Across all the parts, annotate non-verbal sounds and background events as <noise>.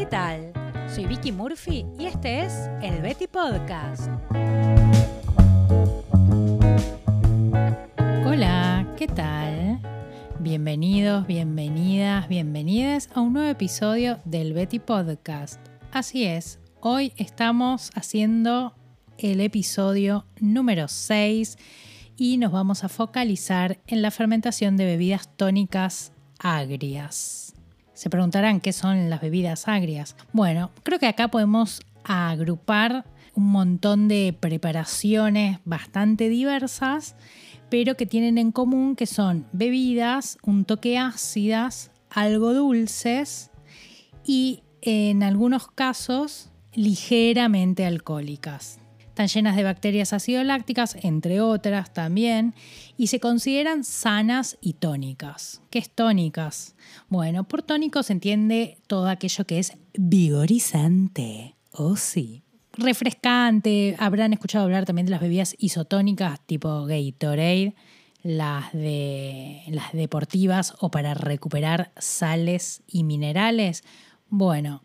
¿qué tal? Soy Vicky Murphy y este es el Betty Podcast. Hola, ¿qué tal? Bienvenidos, bienvenidas, bienvenidas a un nuevo episodio del Betty Podcast. Así es, hoy estamos haciendo el episodio número 6 y nos vamos a focalizar en la fermentación de bebidas tónicas agrias. Se preguntarán qué son las bebidas agrias. Bueno, creo que acá podemos agrupar un montón de preparaciones bastante diversas, pero que tienen en común que son bebidas un toque ácidas, algo dulces y en algunos casos ligeramente alcohólicas. Están llenas de bacterias ácido-lácticas, entre otras también, y se consideran sanas y tónicas. ¿Qué es tónicas? Bueno, por tónico se entiende todo aquello que es vigorizante. Oh, sí. Refrescante. Habrán escuchado hablar también de las bebidas isotónicas tipo Gatorade, las de las deportivas o para recuperar sales y minerales. Bueno,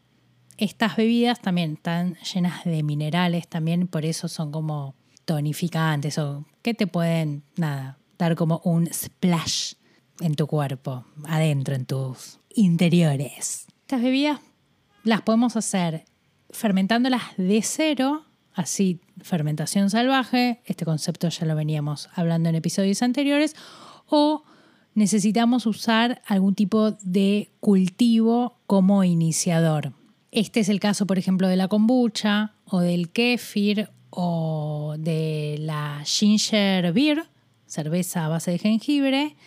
estas bebidas también están llenas de minerales, también por eso son como tonificantes o que te pueden, nada, dar como un splash en tu cuerpo, adentro, en tus interiores. Estas bebidas las podemos hacer fermentándolas de cero, así fermentación salvaje, este concepto ya lo veníamos hablando en episodios anteriores, o necesitamos usar algún tipo de cultivo como iniciador. Este es el caso, por ejemplo, de la kombucha o del kefir o de la ginger beer, cerveza a base de jengibre.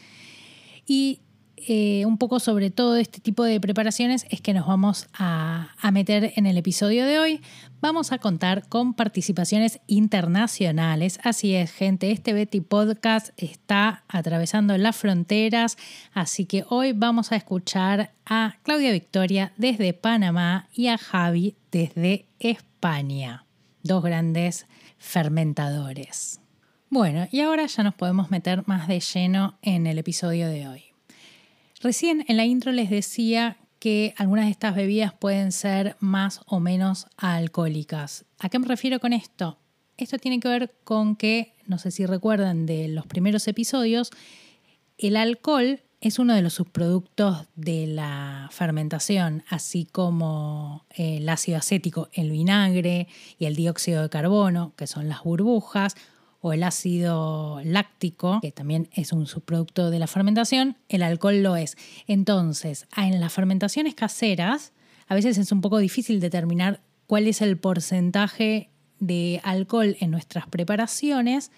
Y eh, un poco sobre todo este tipo de preparaciones es que nos vamos a, a, meter en el episodio de hoy. Vamos a contar con participaciones internacionales. Así es, gente, este Betty Podcast está atravesando las fronteras, así que hoy vamos a escuchar a Claudia Victoria desde Panamá y a Javi desde España, dos grandes fermentadores. Bueno, y ahora ya nos podemos meter más de lleno en el episodio de hoy. Recién en la intro les decía que algunas de estas bebidas pueden ser más o menos alcohólicas. ¿A qué me refiero con esto? Esto tiene que ver con que, no sé si recuerdan de los primeros episodios, el alcohol es uno de los subproductos de la fermentación, así como el ácido acético, el vinagre y el dióxido de carbono, que son las burbujas, o el ácido láctico, que también es un subproducto de la fermentación, el alcohol lo es. Entonces, en las fermentaciones caseras, a veces es un poco difícil determinar cuál es el porcentaje de alcohol en nuestras preparaciones,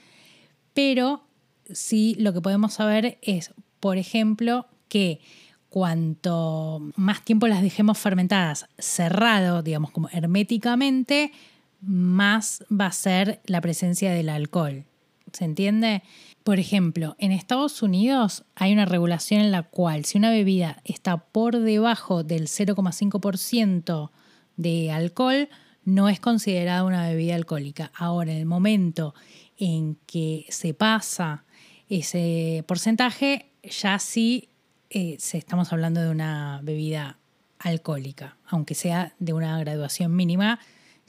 pero sí lo que podemos saber es, por ejemplo, que cuanto más tiempo las dejemos fermentadas cerrado, digamos como herméticamente, más va a ser la presencia del alcohol. ¿Se entiende? Por ejemplo, en Estados Unidos hay una regulación en la cual si una bebida está por debajo del 0,5% de alcohol, no es considerada una bebida alcohólica. Ahora, en el momento en que se pasa ese porcentaje, ya sí eh, estamos hablando de una bebida alcohólica, aunque sea de una graduación mínima,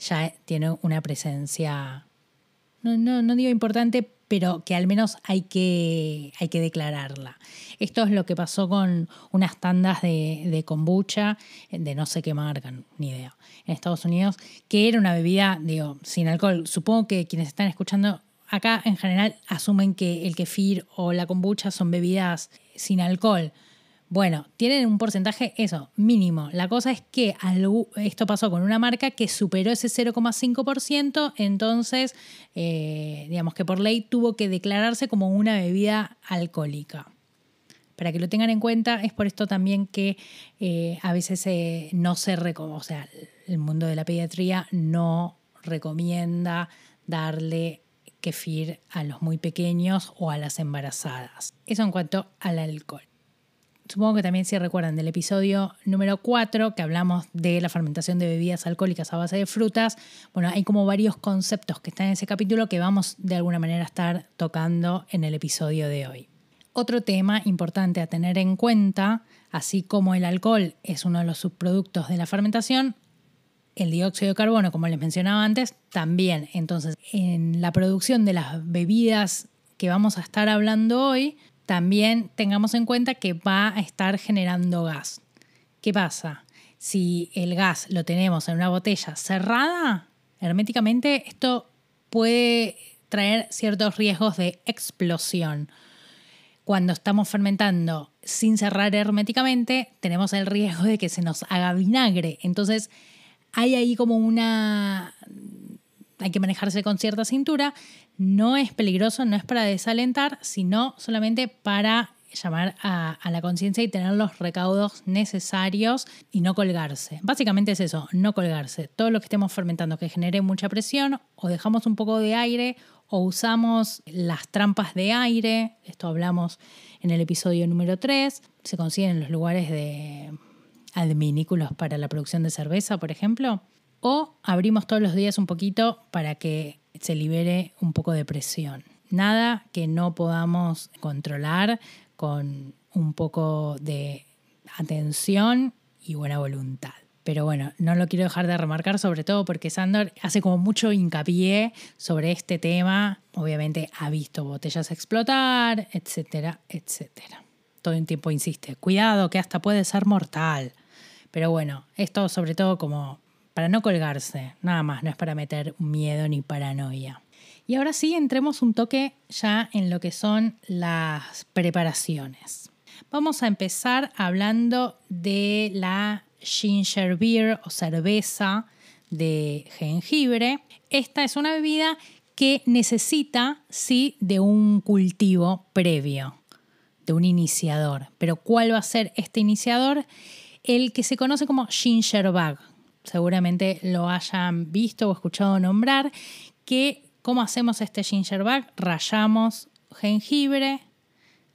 ya tiene una presencia, no, no, digo importante, pero que al menos hay que, hay que declararla. Esto es lo que pasó con unas tandas de, de kombucha, de no sé qué marca, ni idea, en Estados Unidos, que era una bebida, digo, sin alcohol. Supongo que quienes están escuchando acá en general asumen que el kefir o la kombucha son bebidas sin alcohol. Bueno, tienen un porcentaje, eso, mínimo. La cosa es que esto pasó con una marca que superó ese 0,5%, entonces, eh, digamos que por ley tuvo que declararse como una bebida alcohólica. Para que lo tengan en cuenta, es por esto también que eh, a veces no se recomienda, o sea, el mundo de la pediatría no recomienda darle kefir a los muy pequeños o a las embarazadas. Eso en cuanto al alcohol. Supongo que también si recuerdan del episodio número 4 que hablamos de la fermentación de bebidas alcohólicas a base de frutas. Bueno, hay como varios conceptos que están en ese capítulo que vamos de alguna manera a estar tocando en el episodio de hoy. Otro tema importante a tener en cuenta, así como el alcohol es uno de los subproductos de la fermentación, el dióxido de carbono, como les mencionaba antes, también. Entonces, en la producción de las bebidas que vamos a estar hablando hoy, también tengamos en cuenta que va a estar generando gas. ¿Qué pasa? Si el gas lo tenemos en una botella cerrada, herméticamente, esto puede traer ciertos riesgos de explosión. Cuando estamos fermentando sin cerrar herméticamente, tenemos el riesgo de que se nos haga vinagre. Entonces, hay ahí como una... Hay que manejarse con cierta cintura. No es peligroso, no es para desalentar, sino solamente para llamar a, la conciencia y tener los recaudos necesarios y no colgarse. Básicamente es eso, no colgarse. Todo lo que estemos fermentando que genere mucha presión o dejamos un poco de aire o usamos las trampas de aire, esto hablamos en el episodio número 3, se consiguen en los lugares de adminículos para la producción de cerveza, por ejemplo, o abrimos todos los días un poquito para que se libere un poco de presión. Nada que no podamos controlar con un poco de atención y buena voluntad. Pero bueno, no lo quiero dejar de remarcar, sobre todo porque Sandor hace como mucho hincapié sobre este tema. Obviamente ha visto botellas explotar, etcétera, etcétera. Todo el tiempo insiste, cuidado que hasta puede ser mortal. Pero bueno, esto sobre todo como para no colgarse, nada más, no es para meter miedo ni paranoia. Y ahora sí, entremos un toque ya en lo que son las preparaciones. Vamos a empezar hablando de la ginger beer o cerveza de jengibre. Esta es una bebida que necesita, sí, de un cultivo previo, de un iniciador. Pero ¿cuál va a ser este iniciador? El que se conoce como ginger bag. Seguramente lo hayan visto o escuchado nombrar, que ¿Cómo hacemos este gingerbread? Rayamos jengibre.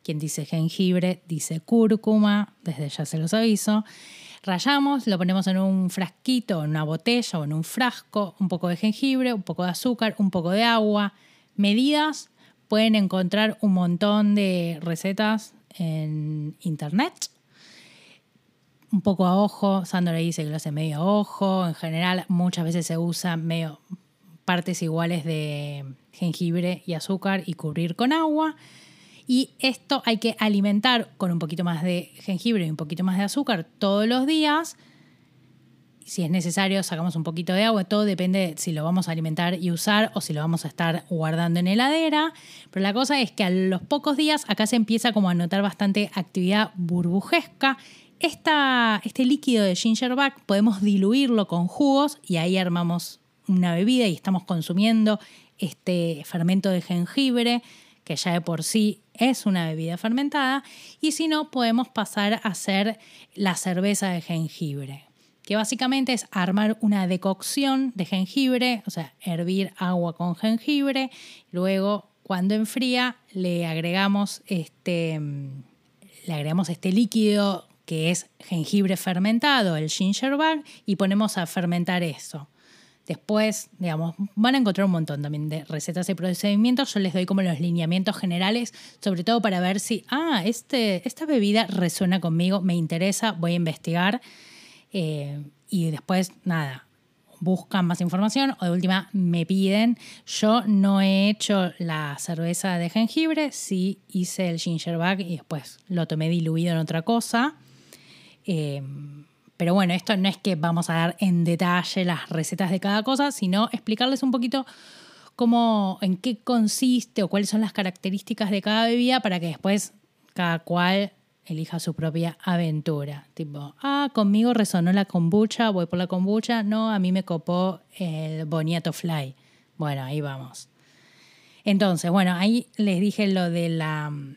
Quien dice jengibre dice cúrcuma, desde ya se los aviso. Rayamos, lo ponemos en un frasquito, en una botella o en un frasco, un poco de jengibre, un poco de azúcar, un poco de agua. Medidas, pueden encontrar un montón de recetas en internet. Un poco a ojo, Sandra dice que lo hace medio a ojo, en general muchas veces se usa medio partes iguales de jengibre y azúcar y cubrir con agua. Y esto hay que alimentar con un poquito más de jengibre y un poquito más de azúcar todos los días. Si es necesario, sacamos un poquito de agua. Todo depende si lo vamos a alimentar y usar o si lo vamos a estar guardando en heladera. Pero la cosa es que a los pocos días acá se empieza como a notar bastante actividad burbujesca. este líquido de gingerback podemos diluirlo con jugos y ahí armamos una bebida y estamos consumiendo este fermento de jengibre, que ya de por sí es una bebida fermentada, y si no, podemos pasar a hacer la cerveza de jengibre, que básicamente es armar una decocción de jengibre, o sea, hervir agua con jengibre, luego cuando enfría le agregamos este, le agregamos este líquido que es jengibre fermentado, el gingerbread, y ponemos a fermentar eso. Después, digamos, van a encontrar un montón también de recetas y procedimientos. Yo les doy como los lineamientos generales, sobre todo para ver si, ah, este, esta bebida resuena conmigo, me interesa, voy a investigar. Eh, y después, nada, buscan más información o de última me piden. Yo no he hecho la cerveza de jengibre, sí hice el gingerback y después lo tomé diluido en otra cosa. Eh, pero bueno, esto no es que vamos a dar en detalle las recetas de cada cosa, sino explicarles un poquito cómo, en qué consiste o cuáles son las características de cada bebida para que después cada cual elija su propia aventura. Tipo, ah, conmigo resonó la kombucha, voy por la kombucha. No, a mí me copó el boniato fly. Bueno, ahí vamos. Entonces, bueno, ahí les dije lo de la mm,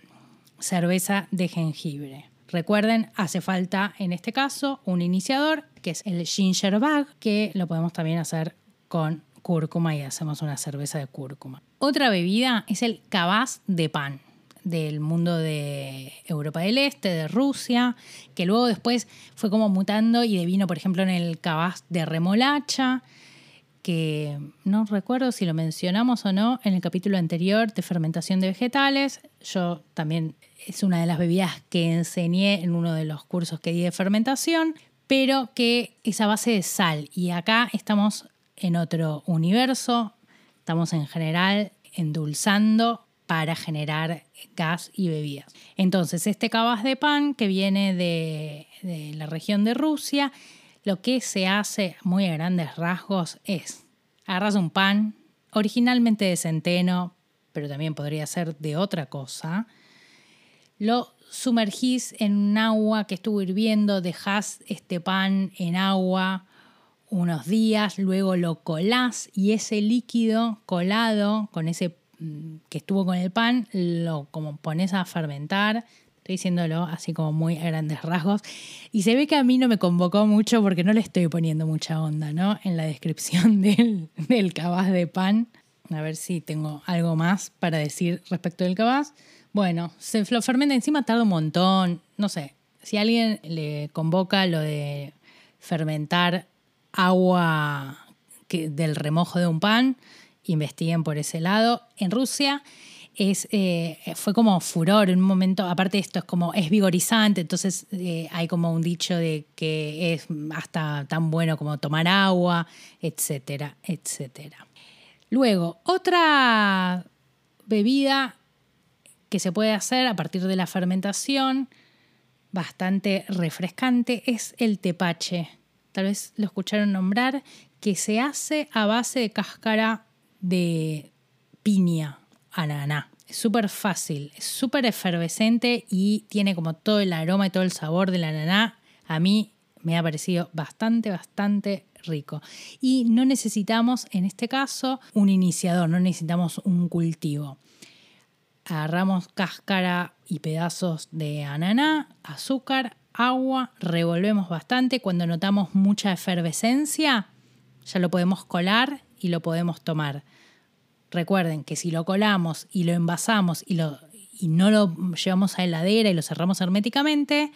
cerveza de jengibre. Recuerden, hace falta en este caso un iniciador, que es el ginger bag, que lo podemos también hacer con cúrcuma y hacemos una cerveza de cúrcuma. Otra bebida es el cabaz de pan del mundo de Europa del Este, de Rusia, que luego después fue como mutando y devino, por ejemplo, en el cabaz de remolacha, que no recuerdo si lo mencionamos o no en el capítulo anterior de fermentación de vegetales. Yo también es una de las bebidas que enseñé en uno de los cursos que di de fermentación, pero que es a base de sal. Y acá estamos en otro universo, estamos en general endulzando para generar gas y bebidas. Entonces, este cabaz de pan que viene de, la región de Rusia, lo que se hace muy a grandes rasgos es agarras un pan, originalmente de centeno, pero también podría ser de otra cosa, lo sumergís en un agua que estuvo hirviendo, dejas este pan en agua unos días, luego lo colás y ese líquido colado con ese que estuvo con el pan, lo como pones a fermentar Estoy diciéndolo así como muy a grandes rasgos. Y se ve que a mí no me convocó mucho porque no le estoy poniendo mucha onda, ¿no? En la descripción <laughs> del, del cabaz de pan. A ver si tengo algo más para decir respecto del cabaz. Bueno, se lo fermenta encima, tarda un montón. No sé, si alguien le convoca lo de fermentar agua que, del remojo de un pan, investiguen por ese lado. En Rusia es, eh, fue como furor en un momento, aparte esto es como, es vigorizante, entonces eh, hay como un dicho de que es hasta tan bueno como tomar agua, etcétera, etcétera. Luego, otra bebida que se puede hacer a partir de la fermentación, bastante refrescante, es el tepache. Tal vez lo escucharon nombrar, que se hace a base de cáscara de piña ananá. Es súper fácil, es súper efervescente y tiene como todo el aroma y todo el sabor del ananá. A mí me ha parecido bastante, bastante rico. Y no necesitamos, en este caso, un iniciador, no necesitamos un cultivo. Agarramos cáscara y pedazos de ananá, azúcar, agua, revolvemos bastante. Cuando notamos mucha efervescencia, ya lo podemos colar y lo podemos tomar. Recuerden que si lo colamos y lo envasamos y, lo, y no lo llevamos a heladera y lo cerramos herméticamente,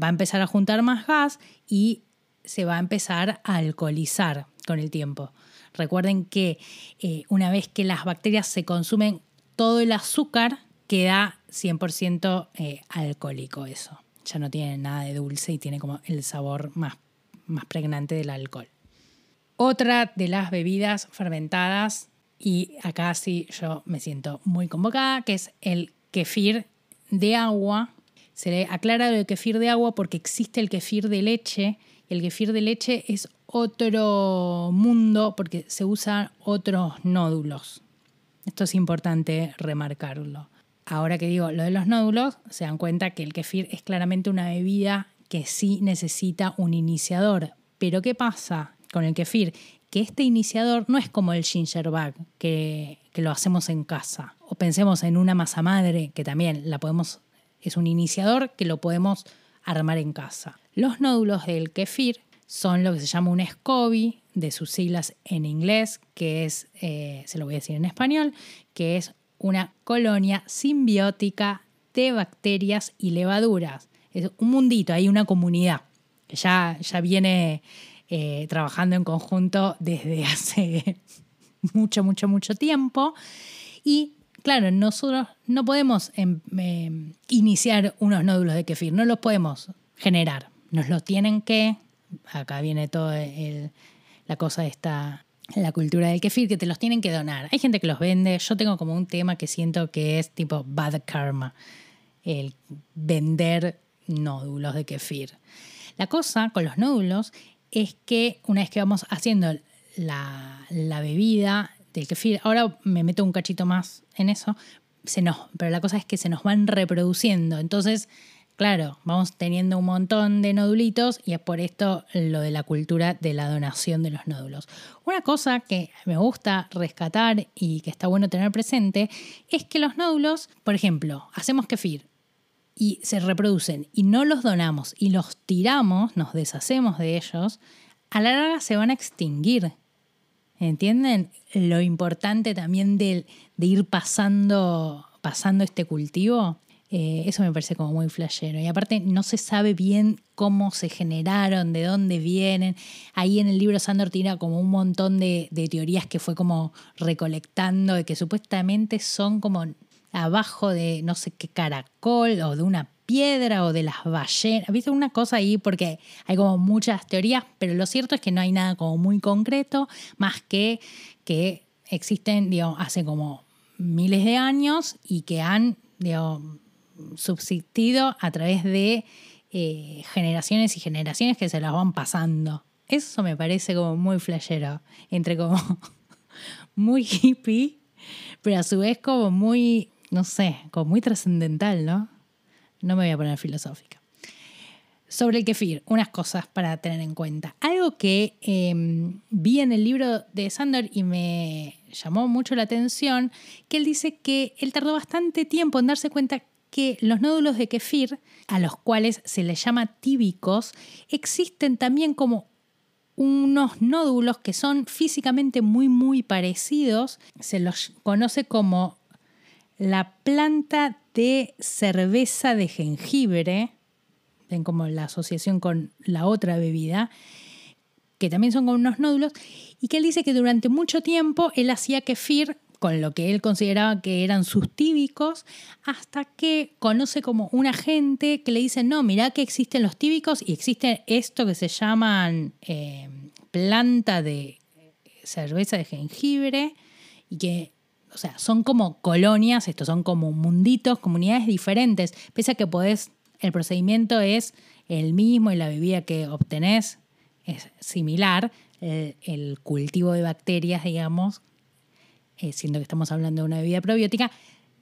va a empezar a juntar más gas y se va a empezar a alcoholizar con el tiempo. Recuerden que eh, una vez que las bacterias se consumen, todo el azúcar queda 100% eh, alcohólico eso. Ya no tiene nada de dulce y tiene como el sabor más, más pregnante del alcohol. Otra de las bebidas fermentadas y acá sí yo me siento muy convocada, que es el kefir de agua. Se le aclara de kefir de agua porque existe el kefir de leche. El kefir de leche es otro mundo porque se usan otros nódulos. Esto es importante remarcarlo. Ahora que digo lo de los nódulos, se dan cuenta que el kefir es claramente una bebida que sí necesita un iniciador. Pero ¿qué pasa con el kefir? que este iniciador no es como el gingerbread, que, que lo hacemos en casa. O pensemos en una masa madre, que también la podemos, es un iniciador que lo podemos armar en casa. Los nódulos del kefir son lo que se llama un SCOBY, de sus siglas en inglés, que es, eh, se lo voy a decir en español, que es una colonia simbiótica de bacterias y levaduras. Es un mundito, hay una comunidad ya, ya viene eh, trabajando en conjunto desde <laughs> hace mucho, mucho, mucho tiempo. Y claro, nosotros no podemos em, em, iniciar unos nódulos de kefir, no los podemos generar, nos los tienen que, acá viene toda la cosa de esta, la cultura del kefir, que te los tienen que donar. Hay gente que los vende, yo tengo como un tema que siento que es tipo bad karma, el vender nódulos de kefir. La cosa con los nódulos es que una vez que vamos haciendo la, bebida del kefir, ahora me meto un cachito más en eso, se nos, pero la cosa es que se nos van reproduciendo. Entonces, claro, vamos teniendo un montón de nodulitos y es por esto lo de la cultura de la donación de los nódulos. Una cosa que me gusta rescatar y que está bueno tener presente es que los nódulos, por ejemplo, hacemos kefir, y se reproducen y no los donamos y los tiramos, nos deshacemos de ellos, a la larga se van a extinguir. ¿Entienden? Lo importante también de, de ir pasando, pasando este cultivo. Eh, eso me parece como muy flashero. Y aparte no se sabe bien cómo se generaron, de dónde vienen. Ahí en el libro Sandor tira como un montón de, de teorías que fue como recolectando, de que supuestamente son como abajo de no sé qué caracol o de una piedra o de las ballenas. ¿Viste una cosa ahí? Porque hay como muchas teorías, pero lo cierto es que no hay nada como muy concreto, más que que existen, digo, hace como miles de años y que han, digo, subsistido a través de eh, generaciones y generaciones que se las van pasando. Eso me parece como muy flashero, entre como <laughs> muy hippie, pero a su vez como muy, no sé, como muy trascendental, ¿no? No me voy a poner filosófica. Sobre el kefir, unas cosas para tener en cuenta. Algo que em, vi en el libro de Sander y me llamó mucho la atención, que él dice que él tardó bastante tiempo en darse cuenta que los nódulos de kefir, a los cuales se les llama tíbicos, existen también como unos nódulos que son físicamente muy muy parecidos, se los conoce como la planta de cerveza de jengibre, ven como la asociación con la otra bebida, que también son con unos nódulos, y que él dice que durante mucho tiempo él hacía kefir con lo que él consideraba que eran sus tíbicos, hasta que conoce como un agente que le dice, no, mirá que existen los tíbicos y existe esto que se llaman eh, planta de cerveza de jengibre y que, o sea, son como colonias, estos son como munditos, comunidades diferentes, pese a que podés, el procedimiento es el mismo y la bebida que obtenés es similar, el cultivo de bacterias, digamos, eh, siendo que estamos hablando de una bebida probiótica,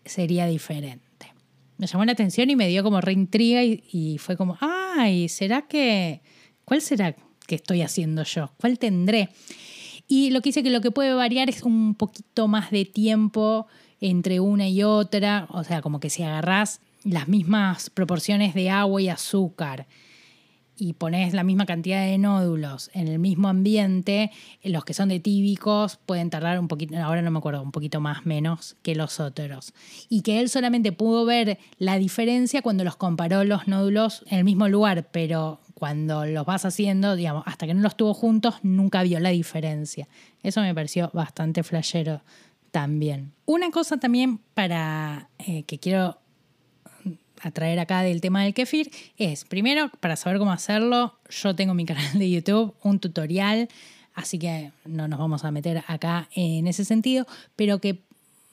sería diferente. Me llamó la atención y me dio como reintriga y, y fue como, ay, ¿será que... ¿Cuál será que estoy haciendo yo? ¿Cuál tendré? Y lo que dice que lo que puede variar es un poquito más de tiempo entre una y otra, o sea, como que si agarrás las mismas proporciones de agua y azúcar y pones la misma cantidad de nódulos en el mismo ambiente, los que son de tíbicos pueden tardar un poquito, ahora no me acuerdo, un poquito más menos que los otros. Y que él solamente pudo ver la diferencia cuando los comparó los nódulos en el mismo lugar, pero cuando los vas haciendo, digamos, hasta que no los tuvo juntos, nunca vio la diferencia. Eso me pareció bastante flashero también. Una cosa también para eh, que quiero a traer acá del tema del kefir es, primero, para saber cómo hacerlo, yo tengo mi canal de YouTube, un tutorial, así que no nos vamos a meter acá en ese sentido, pero que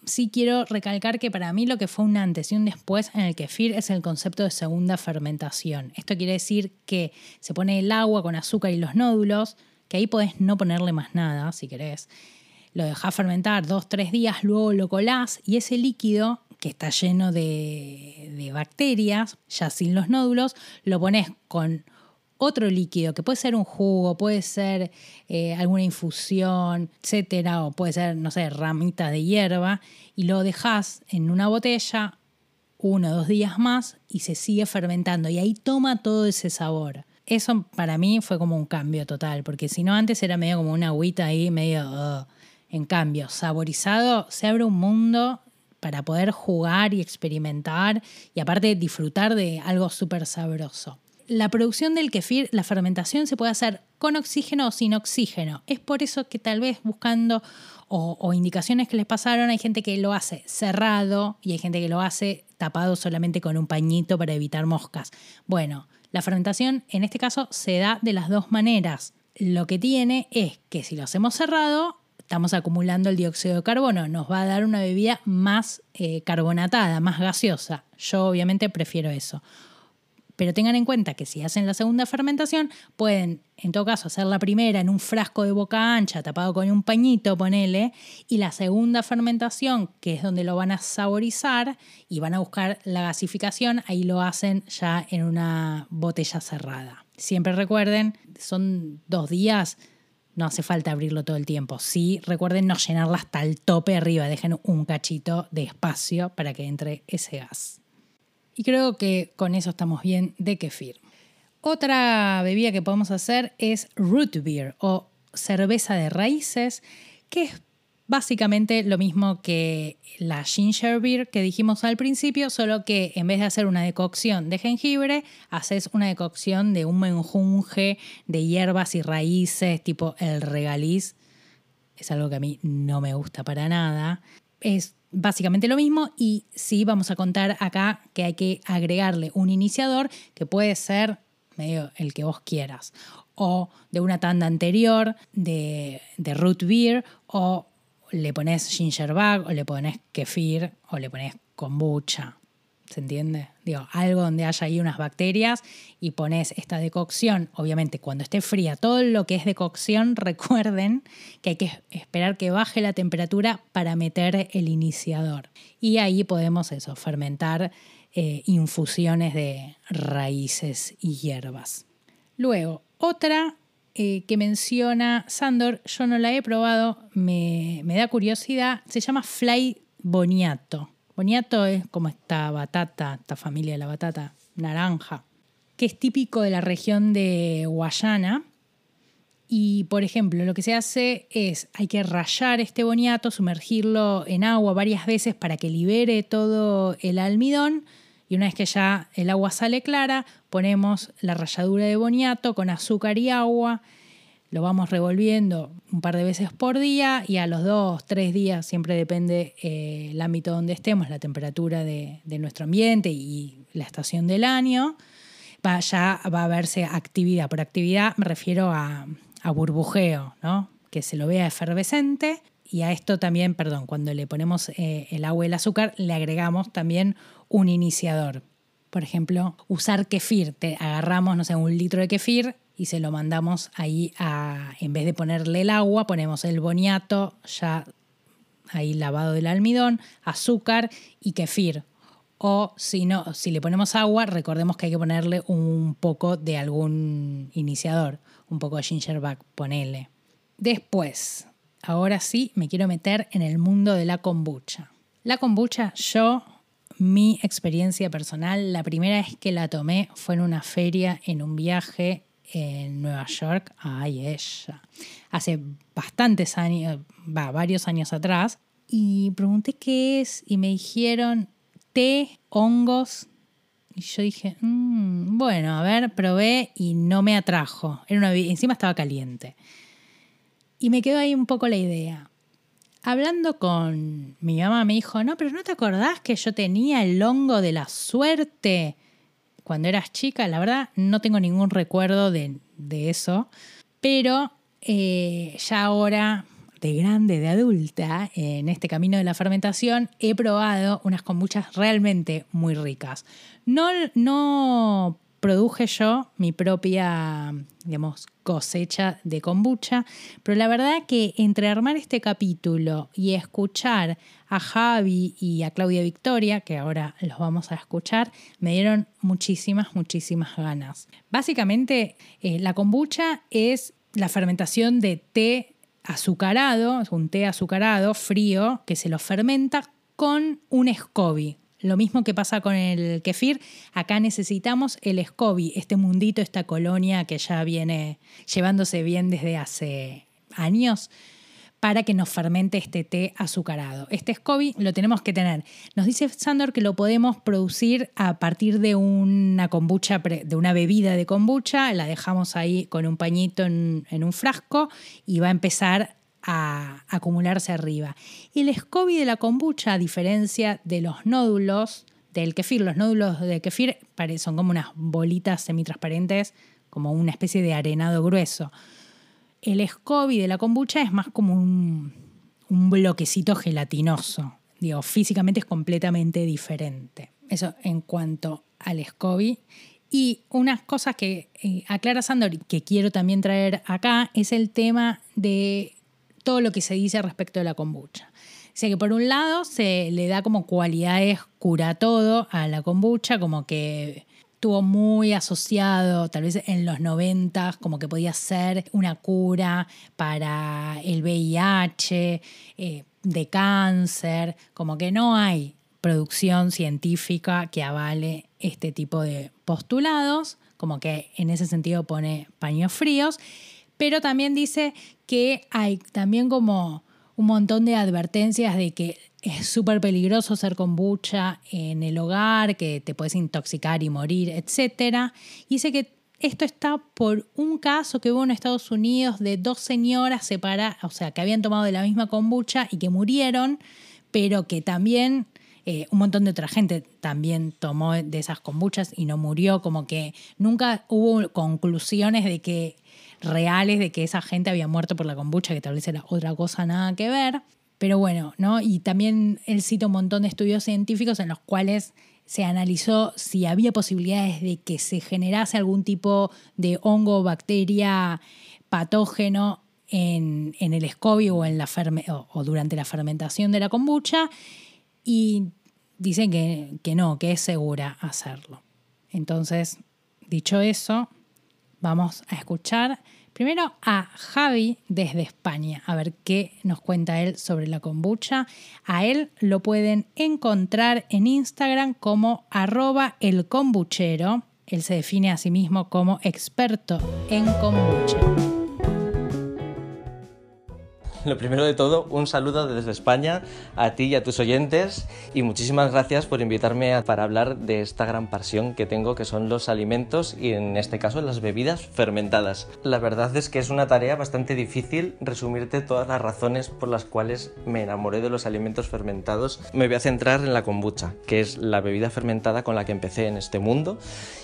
sí quiero recalcar que para mí lo que fue un antes y un después en el kefir es el concepto de segunda fermentación. Esto quiere decir que se pone el agua con azúcar y los nódulos, que ahí podés no ponerle más nada si querés. Lo dejás fermentar dos, tres días, luego lo colás y ese líquido que está lleno de, bacterias, ya sin los nódulos, lo pones con otro líquido, que puede ser un jugo, puede ser eh, alguna infusión, etcétera, o puede ser, no sé, ramitas de hierba, y lo dejas en una botella uno o dos días más y se sigue fermentando, y ahí toma todo ese sabor. Eso para mí fue como un cambio total, porque si no antes era medio como una agüita ahí, medio... En cambio, saborizado, se abre un mundo para poder jugar y experimentar y aparte disfrutar de algo súper sabroso. La producción del kefir, la fermentación se puede hacer con oxígeno o sin oxígeno. Es por eso que tal vez buscando o, indicaciones que les pasaron, hay gente que lo hace cerrado y hay gente que lo hace tapado solamente con un pañito para evitar moscas. Bueno, la fermentación en este caso se da de las dos maneras. Lo que tiene es que si lo hacemos cerrado, estamos acumulando el dióxido de carbono, nos va a dar una bebida más eh, carbonatada, más gaseosa. Yo obviamente prefiero eso. Pero tengan en cuenta que si hacen la segunda fermentación, pueden, en todo caso, hacer la primera en un frasco de boca ancha, tapado con un pañito, ponele, y la segunda fermentación, que es donde lo van a saborizar y van a buscar la gasificación, ahí lo hacen ya en una botella cerrada. Siempre recuerden, son dos días, no hace falta abrirlo todo el tiempo. Sí, recuerden no llenarla hasta el tope arriba, dejen un cachito de espacio para que entre ese gas. Y creo que con eso estamos bien de kefir. Otra bebida que podemos hacer es root beer o cerveza de raíces, que es Básicamente lo mismo que la ginger beer que dijimos al principio, solo que en vez de hacer una decocción de jengibre, haces una decocción de un menjunje de hierbas y raíces, tipo el regaliz. Es algo que a mí no me gusta para nada. Es básicamente lo mismo y sí vamos a contar acá que hay que agregarle un iniciador que puede ser medio el que vos quieras o de una tanda anterior de, de root beer o le pones gingerbag o le pones kefir o le pones kombucha. ¿Se entiende? Digo, algo donde haya ahí unas bacterias y pones esta decocción, obviamente cuando esté fría, todo lo que es decocción, <laughs> recuerden que hay que esperar que baje la temperatura para meter el iniciador. Y ahí podemos eso, fermentar eh, infusiones de raíces y hierbas. Luego, otra eh, que menciona Sandor, yo no la he probado, me, da curiosidad, se llama Fly Boniato. Boniato es como esta batata, esta familia de la batata naranja, que es típico de la región de Guayana. Y, por ejemplo, lo que se hace es, hay que rayar este boniato, sumergirlo en agua varias veces para que libere todo el almidón y una vez que ya el agua sale clara, ponemos la ralladura de boniato con azúcar y agua, lo vamos revolviendo un par de veces por día y a los dos, tres días, siempre depende eh, el ámbito donde estemos, la temperatura de, nuestro ambiente y la estación del año, va, ya va a verse actividad. Por actividad me refiero a, burbujeo, ¿no? que se lo vea efervescente y a esto también, perdón, cuando le ponemos eh, el agua y el azúcar, le agregamos también un iniciador. Por ejemplo, usar kefir. Te agarramos, no sé, un litro de kefir y se lo mandamos ahí a, en vez de ponerle el agua, ponemos el boniato ya ahí lavado del almidón, azúcar y kefir. O si no, si le ponemos agua, recordemos que hay que ponerle un poco de algún iniciador, un poco de gingerback, ponele. Después, ahora sí me quiero meter en el mundo de la kombucha. La kombucha, yo, mi experiencia personal, la primera vez que la tomé fue en una feria, en un viaje en Nueva York. Ay, ella. Hace bastantes años, va, varios años atrás. Y pregunté qué es y me dijeron té, hongos. Y yo dije, mm, bueno, a ver, probé y no me atrajo. Era encima estaba caliente. Y me quedó ahí un poco la idea. Hablando con mi mamá me dijo, no, pero ¿no te acordás que yo tenía el hongo de la suerte cuando eras chica? La verdad no tengo ningún recuerdo de, eso, pero eh, ya ahora de grande, de adulta, en este camino de la fermentación, he probado unas kombuchas realmente muy ricas. No, no produje yo mi propia, digamos, cosecha de kombucha, pero la verdad que entre armar este capítulo y escuchar a Javi y a Claudia Victoria, que ahora los vamos a escuchar, me dieron muchísimas, muchísimas ganas. Básicamente, eh, la kombucha es la fermentación de té azucarado, un té azucarado frío que se lo fermenta con un SCOBY, lo mismo que pasa con el kefir, acá necesitamos el SCOBY, este mundito, esta colonia que ya viene llevándose bien desde hace años para que nos fermente este té azucarado. Este SCOBY lo tenemos que tener. Nos dice Sandor que lo podemos producir a partir de una kombucha, de una bebida de kombucha, la dejamos ahí con un pañito en, en un frasco y va a empezar a acumularse arriba. El SCOBY de la kombucha, a diferencia de los nódulos del kefir, los nódulos de kefir son como unas bolitas semitransparentes, como una especie de arenado grueso. El SCOBY de la kombucha es más como un, bloquecito gelatinoso. Digo, físicamente es completamente diferente. Eso en cuanto al SCOBY. Y unas cosas que eh, aclara Sandor que quiero también traer acá es el tema de todo lo que se dice respecto de la kombucha. Dice que por un lado se le da como cualidades cura todo a la kombucha, como que estuvo muy asociado, tal vez en los 90, como que podía ser una cura para el VIH, eh, de cáncer, como que no hay producción científica que avale este tipo de postulados, como que en ese sentido pone paños fríos, pero también dice que hay también como un montón de advertencias de que es súper peligroso hacer kombucha en el hogar, que te puedes intoxicar y morir, etc. Dice que esto está por un caso que hubo en Estados Unidos de dos señoras separadas, o sea, que habían tomado de la misma kombucha y que murieron, pero que también eh, un montón de otra gente también tomó de esas kombuchas y no murió, como que nunca hubo conclusiones de que reales de que esa gente había muerto por la kombucha, que tal vez era otra cosa nada que ver. Pero bueno, ¿no? Y también él cita un montón de estudios científicos en los cuales se analizó si había posibilidades de que se generase algún tipo de hongo o bacteria patógeno en, el escobio o, en la o, durante la fermentación de la kombucha y dicen que, que no, que es segura hacerlo. Entonces, dicho eso, vamos a escuchar Primero a Javi desde España, a ver qué nos cuenta él sobre la kombucha. A él lo pueden encontrar en Instagram como arroba el. Él se define a sí mismo como experto en kombucha. <laughs> Lo primero de todo, un saludo desde España a ti y a tus oyentes y muchísimas gracias por invitarme para hablar de esta gran pasión que tengo que son los alimentos y en este caso las bebidas fermentadas. La verdad es que es una tarea bastante difícil resumirte todas las razones por las cuales me enamoré de los alimentos fermentados. Me voy a centrar en la kombucha, que es la bebida fermentada con la que empecé en este mundo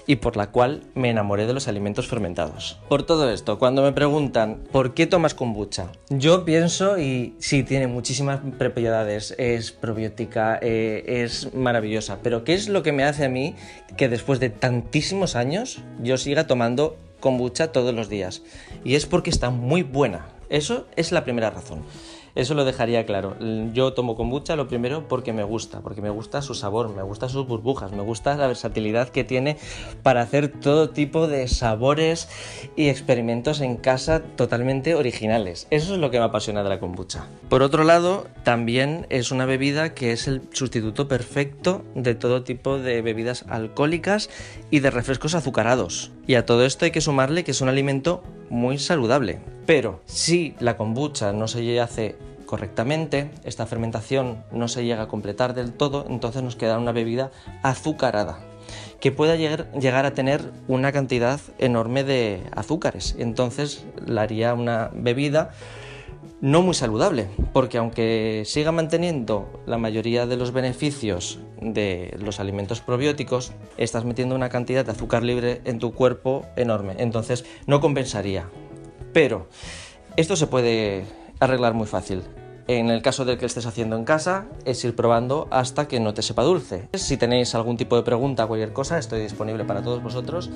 y por la cual me enamoré de los alimentos fermentados. Por todo esto, cuando me preguntan ¿por qué tomas kombucha? Yo pienso y sí, tiene muchísimas propiedades, es probiótica, eh, es maravillosa, pero ¿qué es lo que me hace a mí que después de tantísimos años yo siga tomando kombucha todos los días? Y es porque está muy buena, eso es la primera razón. Eso lo dejaría claro. Yo tomo kombucha lo primero porque me gusta, porque me gusta su sabor, me gusta sus burbujas, me gusta la versatilidad que tiene para hacer todo tipo de sabores y experimentos en casa totalmente originales. Eso es lo que me apasiona de la kombucha. Por otro lado, también es una bebida que es el sustituto perfecto de todo tipo de bebidas alcohólicas y de refrescos azucarados. Y a todo esto hay que sumarle que es un alimento muy saludable. Pero si la kombucha no se hace correctamente, esta fermentación no se llega a completar del todo, entonces nos queda una bebida azucarada que pueda llegar a tener una cantidad enorme de azúcares. Entonces la haría una bebida no muy saludable, porque aunque siga manteniendo la mayoría de los beneficios de los alimentos probióticos, estás metiendo una cantidad de azúcar libre en tu cuerpo enorme, entonces no compensaría. Pero esto se puede arreglar muy fácil. En el caso del que estés haciendo en casa, es ir probando hasta que no te sepa dulce. Si tenéis algún tipo de pregunta o cualquier cosa, estoy disponible para todos vosotros.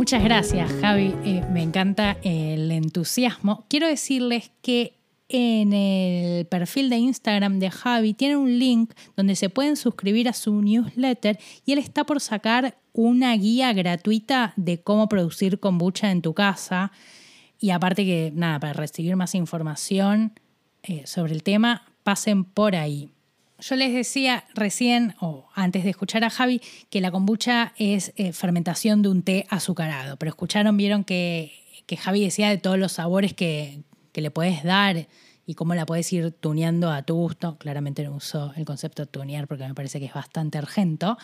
Muchas gracias, Javi. Eh, me encanta el entusiasmo. Quiero decirles que en el perfil de Instagram de Javi tiene un link donde se pueden suscribir a su newsletter y él está por sacar una guía gratuita de cómo producir kombucha en tu casa. Y aparte que, nada, para recibir más información eh, sobre el tema, pasen por ahí. Yo les decía recién, o antes de escuchar a Javi, que la kombucha es eh, fermentación de un té azucarado, pero escucharon, vieron que, Javi decía de todos los sabores que, le puedes dar y cómo la puedes ir tuneando a tu gusto. Claramente no uso el concepto tunear porque me parece que es bastante argento,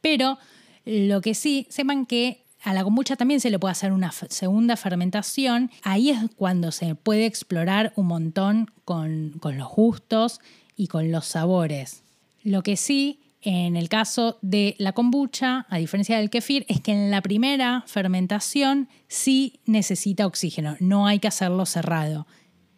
pero lo que sí, sepan que a la kombucha también se le puede hacer una segunda fermentación. Ahí es cuando se puede explorar un montón con, con los gustos y con los sabores. Lo que sí, en el caso de la kombucha, a diferencia del kefir, es que en la primera fermentación sí necesita oxígeno, no hay que hacerlo cerrado.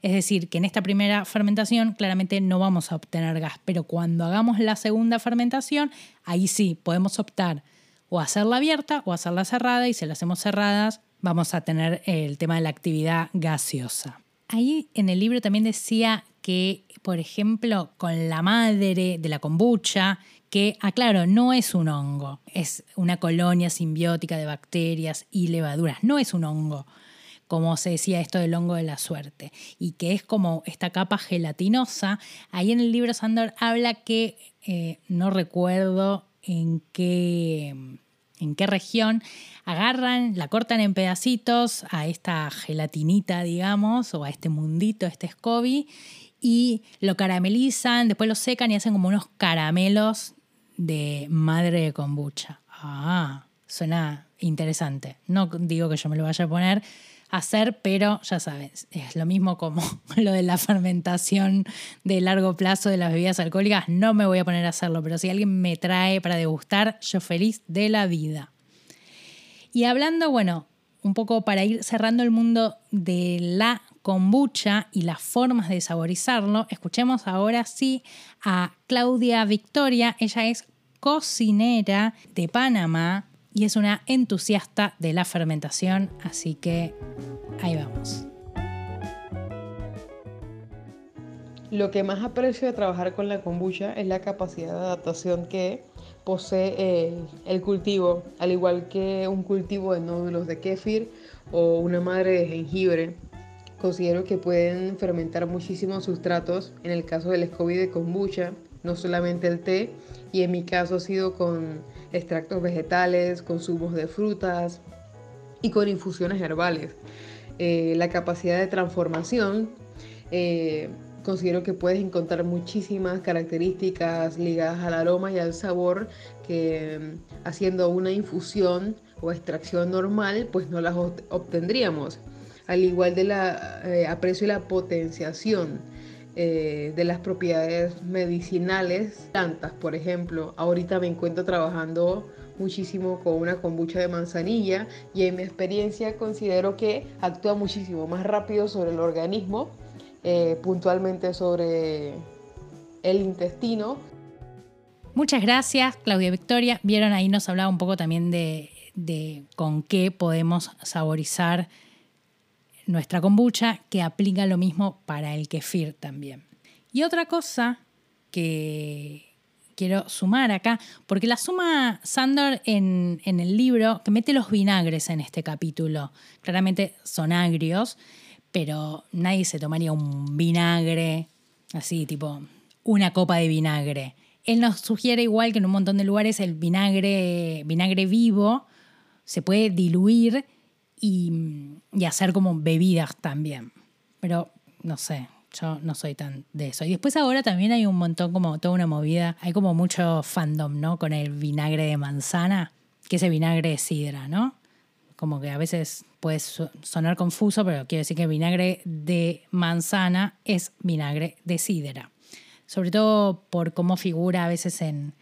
Es decir, que en esta primera fermentación claramente no vamos a obtener gas, pero cuando hagamos la segunda fermentación, ahí sí podemos optar o hacerla abierta o hacerla cerrada y si la hacemos cerradas vamos a tener el tema de la actividad gaseosa. Ahí en el libro también decía que, por ejemplo, con la madre de la kombucha, que, aclaro, ah, no es un hongo, es una colonia simbiótica de bacterias y levaduras, no es un hongo, como se decía esto del hongo de la suerte, y que es como esta capa gelatinosa. Ahí en el libro Sandor habla que, eh, no recuerdo en qué, en qué región, agarran, la cortan en pedacitos a esta gelatinita, digamos, o a este mundito, este SCOBY, y lo caramelizan, después lo secan y hacen como unos caramelos de madre de kombucha. Ah, suena interesante. No digo que yo me lo vaya a poner a hacer, pero ya sabes, es lo mismo como <laughs> lo de la fermentación de largo plazo de las bebidas alcohólicas. No me voy a poner a hacerlo, pero si alguien me trae para degustar, yo feliz de la vida. Y hablando, bueno, un poco para ir cerrando el mundo de la kombucha y las formas de saborizarlo, escuchemos ahora sí a Claudia Victoria. Ella es cocinera de Panamá y es una entusiasta de la fermentación, así que ahí vamos. Lo que más aprecio de trabajar con la kombucha es la capacidad de adaptación que posee eh, el cultivo, al igual que un cultivo de nódulos de kéfir o una madre de jengibre. Considero que pueden fermentar muchísimos sustratos, en el caso del SCOBY de kombucha, no solamente el té, y en mi caso ha sido con extractos vegetales, con zumos de frutas y con infusiones herbales. Eh, la capacidad de transformación eh, considero que puedes encontrar muchísimas características ligadas al aroma y al sabor que mm, haciendo una infusión o extracción normal pues no las obtendríamos. Al igual de la eh, aprecio y la potenciación eh, de las propiedades medicinales, plantas, por ejemplo. Ahorita me encuentro trabajando muchísimo con una kombucha de manzanilla y en mi experiencia considero que actúa muchísimo más rápido sobre el organismo eh, puntualmente sobre el intestino. Muchas gracias, Claudia Victoria. Vieron ahí nos hablaba un poco también de, con qué podemos saborizar nuestra kombucha, que aplica lo mismo para el kefir también. Y otra cosa que quiero sumar acá, porque la suma Sandor en, en, el libro, que mete los vinagres en este capítulo, claramente son agrios, pero nadie se tomaría un vinagre, así, tipo, una copa de vinagre. Él nos sugiere igual que en un montón de lugares el vinagre, vinagre vivo se puede diluir y, y hacer como bebidas también. Pero no sé, yo no soy tan de eso. Y después ahora también hay un montón, como toda una movida, hay como mucho fandom, ¿no? Con el vinagre de manzana, que es el vinagre de sidra, ¿no? Como que a veces puede sonar confuso, pero quiero decir que vinagre de manzana es vinagre de sidra. Sobre todo por cómo figura a veces en,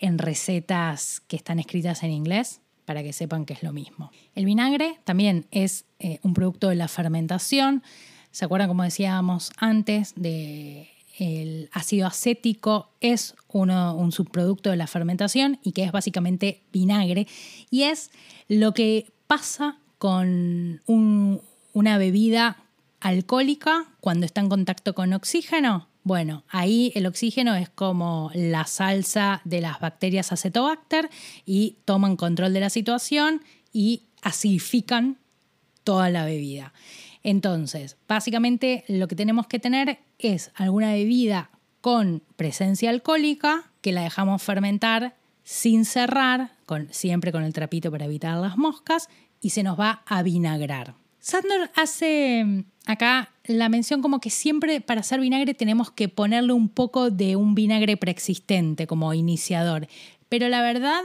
recetas que están escritas en inglés, para que sepan que es lo mismo. El vinagre también es eh, un producto de la fermentación. ¿Se acuerdan como decíamos antes de el ácido acético es uno, un subproducto de la fermentación y que es básicamente vinagre y es lo que pasa con una bebida alcohólica cuando está en contacto con oxígeno? Bueno, ahí el oxígeno es como la salsa de las bacterias acetobacter y toman control de la situación y acidifican toda la bebida. Entonces, básicamente lo que tenemos que tener es alguna bebida con presencia alcohólica que la dejamos fermentar sin cerrar, siempre con el trapito para evitar las moscas, y se nos va a vinagrar. Sandor hace mm, acá la mención como que siempre para hacer vinagre tenemos que ponerle un poco de un vinagre preexistente como iniciador. Pero la verdad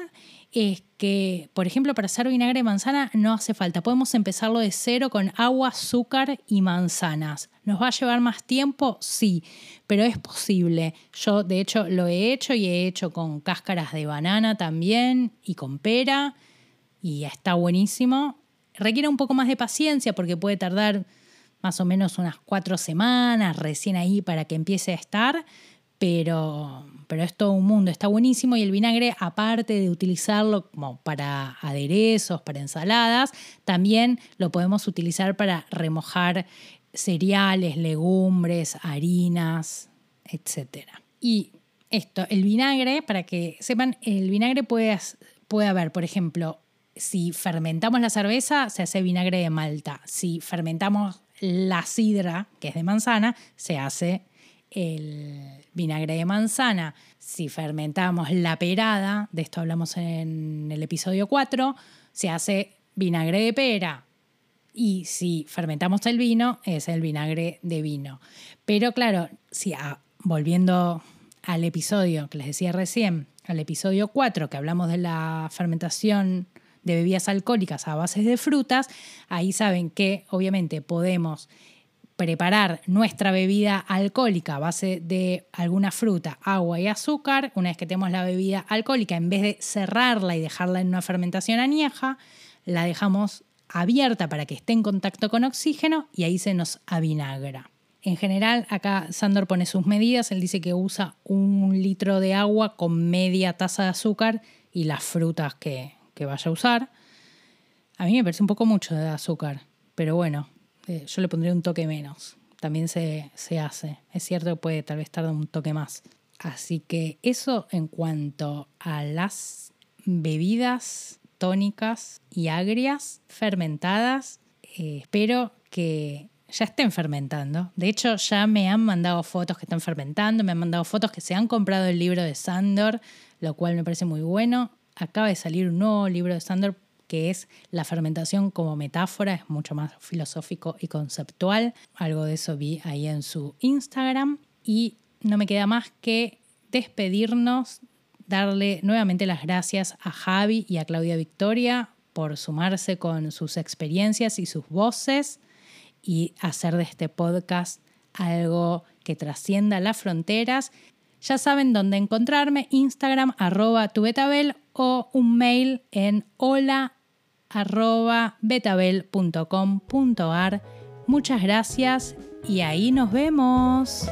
es que, por ejemplo, para hacer vinagre de manzana no hace falta. Podemos empezarlo de cero con agua, azúcar y manzanas. ¿Nos va a llevar más tiempo? Sí, pero es posible. Yo, de hecho, lo he hecho y he hecho con cáscaras de banana también y con pera y está buenísimo. Requiere un poco más de paciencia porque puede tardar más o menos unas cuatro semanas recién ahí para que empiece a estar, pero, pero es todo un mundo, está buenísimo y el vinagre, aparte de utilizarlo como para aderezos, para ensaladas, también lo podemos utilizar para remojar cereales, legumbres, harinas, etc. Y esto, el vinagre, para que sepan, el vinagre puede, puede haber, por ejemplo, si fermentamos la cerveza, se hace vinagre de malta. Si fermentamos la sidra, que es de manzana, se hace el vinagre de manzana. Si fermentamos la perada, de esto hablamos en el episodio 4, se hace vinagre de pera. Y si fermentamos el vino, es el vinagre de vino. Pero claro, volviendo al episodio que les decía recién, al episodio 4, que hablamos de la fermentación de bebidas alcohólicas a bases de frutas, ahí saben que obviamente podemos preparar nuestra bebida alcohólica a base de alguna fruta, agua y azúcar. Una vez que tenemos la bebida alcohólica, en vez de cerrarla y dejarla en una fermentación añeja, la dejamos abierta para que esté en contacto con oxígeno y ahí se nos avinagra. En general, acá Sandor pone sus medidas, él dice que usa un litro de agua con media taza de azúcar y las frutas que, que vaya a usar. A mí me parece un poco mucho de azúcar, pero bueno, eh, yo le pondría un toque menos. También se, se hace. Es cierto puede tal vez tardar un toque más. Así que eso en cuanto a las bebidas tónicas y agrias fermentadas. Eh, espero que ya estén fermentando. De hecho, ya me han mandado fotos que están fermentando, me han mandado fotos que se han comprado el libro de Sandor, lo cual me parece muy bueno. Acaba de salir un nuevo libro de Sandor que es la fermentación como metáfora, es mucho más filosófico y conceptual. Algo de eso vi ahí en su Instagram. Y no me queda más que despedirnos, darle nuevamente las gracias a Javi y a Claudia Victoria por sumarse con sus experiencias y sus voces y hacer de este podcast algo que trascienda las fronteras. Ya saben dónde encontrarme, Instagram arroba tubetabel o un mail en hola arroba betabel.com.ar. Muchas gracias y ahí nos vemos.